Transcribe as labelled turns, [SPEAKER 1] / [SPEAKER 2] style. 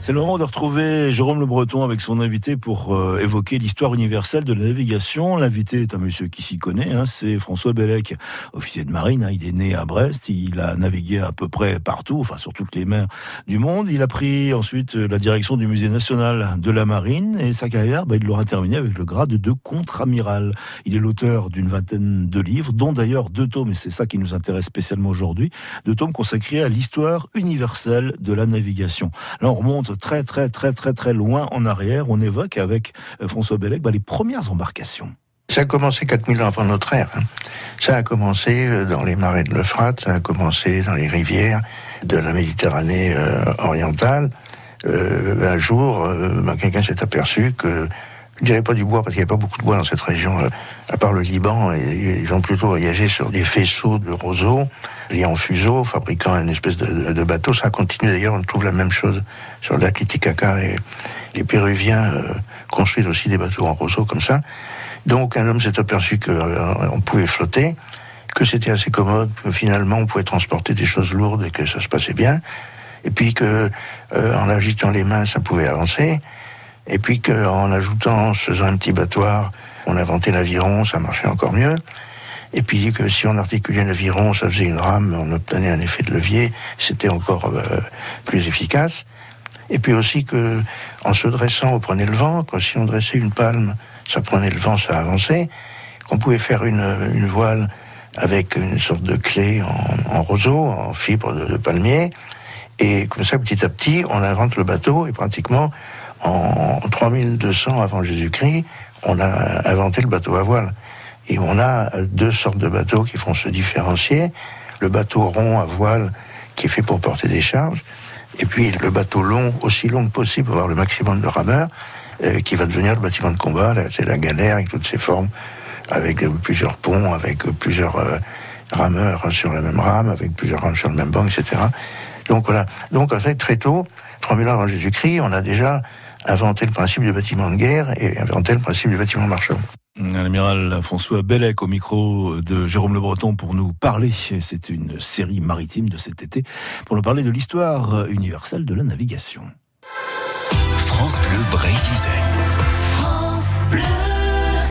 [SPEAKER 1] C'est le moment de retrouver Jérôme Le Breton avec son invité pour euh, évoquer l'histoire universelle de la navigation. L'invité est un monsieur qui s'y connaît, hein, c'est François Bellec, officier de marine. Hein. il est né à Brest, il a navigué à peu près partout, enfin sur toutes les mers du monde. Il a pris ensuite la direction du musée national de la marine et sa carrière, bah, il l'aura terminé avec le grade de contre-amiral. Il est l'auteur d'une vingtaine de livres, dont d'ailleurs deux tomes, et c'est ça qui nous intéresse spécialement aujourd'hui, deux tomes consacrés à l'histoire universelle de la navigation. Là, on remonte très très très très très loin en arrière. On évoque avec euh, François Bellec bah, les premières embarcations.
[SPEAKER 2] Ça a commencé 4000 ans avant notre ère. Hein. Ça a commencé euh, dans les marais de l'Euphrate, ça a commencé dans les rivières de la Méditerranée euh, orientale. un jour, bah, quelqu'un s'est aperçu que, je dirais pas du bois parce qu'il n'y a pas beaucoup de bois dans cette région, à part le Liban, et, ils ont plutôt voyagé sur des faisceaux de roseaux liés en fuseau, fabriquant une espèce de, de bateau. Ça continue d'ailleurs, on trouve la même chose sur le lac Titicaca et les Péruviens euh, construisent aussi des bateaux en roseau comme ça. Donc un homme s'est aperçu qu'on euh, pouvait flotter, que c'était assez commode, que finalement on pouvait transporter des choses lourdes et que ça se passait bien, et puis que euh, en agitant les mains ça pouvait avancer, et puis qu'en ajoutant, en faisant un petit battoir, on inventait l'aviron, ça marchait encore mieux. Et puis que si on articulait l'aviron, ça faisait une rame, on obtenait un effet de levier, c'était encore plus efficace. Et puis aussi que, en se dressant, on prenait le vent. Si on dressait une palme, ça prenait le vent, ça avançait. Qu'on pouvait faire une, voile avec une sorte de clé en, en roseau, en fibre de, palmier. Et comme ça, petit à petit, on invente le bateau et pratiquement en 3200 avant Jésus-Christ, on a inventé le bateau à voile. Et on a deux sortes de bateaux qui font se différencier. Le bateau rond à voile qui est fait pour porter des charges et puis le bateau long, aussi long que possible, pour avoir le maximum de rameurs, euh, qui va devenir le bâtiment de combat. C'est la galère avec toutes ses formes, avec plusieurs ponts, avec plusieurs euh, rameurs sur la même rame, avec plusieurs rames sur le même banc, etc. Donc voilà. Donc en fait, très tôt, 3000 ans avant Jésus-Christ, on a déjà inventé le principe du bâtiment de guerre et inventé le principe du bâtiment marchand.
[SPEAKER 1] L'amiral François Bellec au micro de Jérôme Le Breton pour nous parler, c'est une série maritime de cet été, pour nous parler de l'histoire universelle de la navigation.
[SPEAKER 3] France Bleu Brésil. France Bleu.